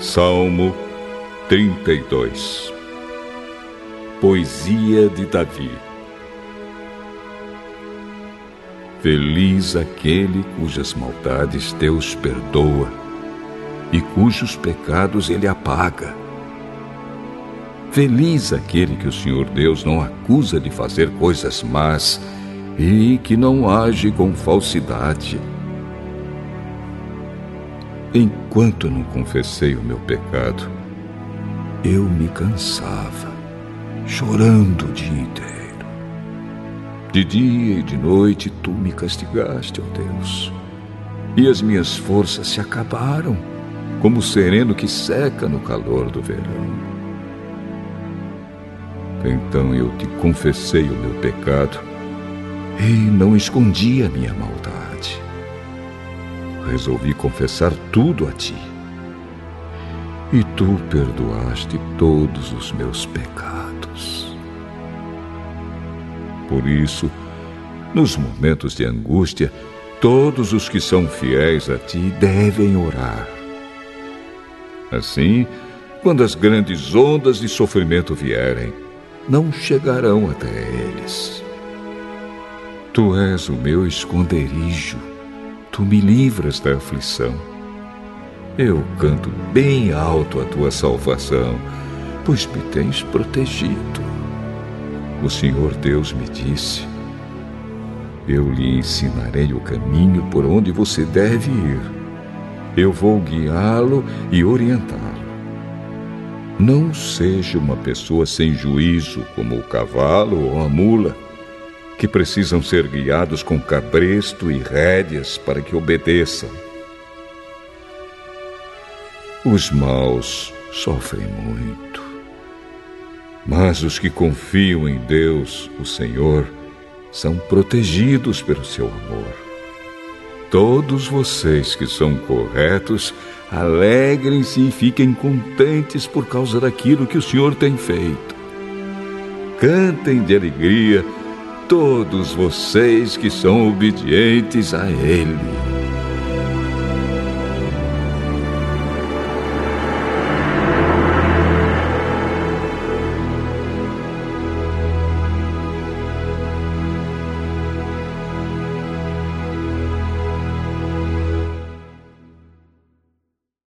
Salmo 32 Poesia de Davi Feliz aquele cujas maldades Deus perdoa e cujos pecados ele apaga. Feliz aquele que o Senhor Deus não acusa de fazer coisas más e que não age com falsidade. Enquanto não confessei o meu pecado, eu me cansava, chorando o dia inteiro. De dia e de noite tu me castigaste, ó Deus, e as minhas forças se acabaram, como o sereno que seca no calor do verão. Então eu te confessei o meu pecado e não escondi a minha maldade. Resolvi confessar tudo a ti. E tu perdoaste todos os meus pecados. Por isso, nos momentos de angústia, todos os que são fiéis a ti devem orar. Assim, quando as grandes ondas de sofrimento vierem, não chegarão até eles. Tu és o meu esconderijo, tu me livras da aflição. Eu canto bem alto a tua salvação, pois me tens protegido. O Senhor Deus me disse: Eu lhe ensinarei o caminho por onde você deve ir. Eu vou guiá-lo e orientá-lo. Não seja uma pessoa sem juízo como o cavalo ou a mula, que precisam ser guiados com cabresto e rédeas para que obedeçam. Os maus sofrem muito, mas os que confiam em Deus, o Senhor, são protegidos pelo seu amor. Todos vocês que são corretos Alegrem-se e fiquem contentes por causa daquilo que o Senhor tem feito. Cantem de alegria todos vocês que são obedientes a Ele.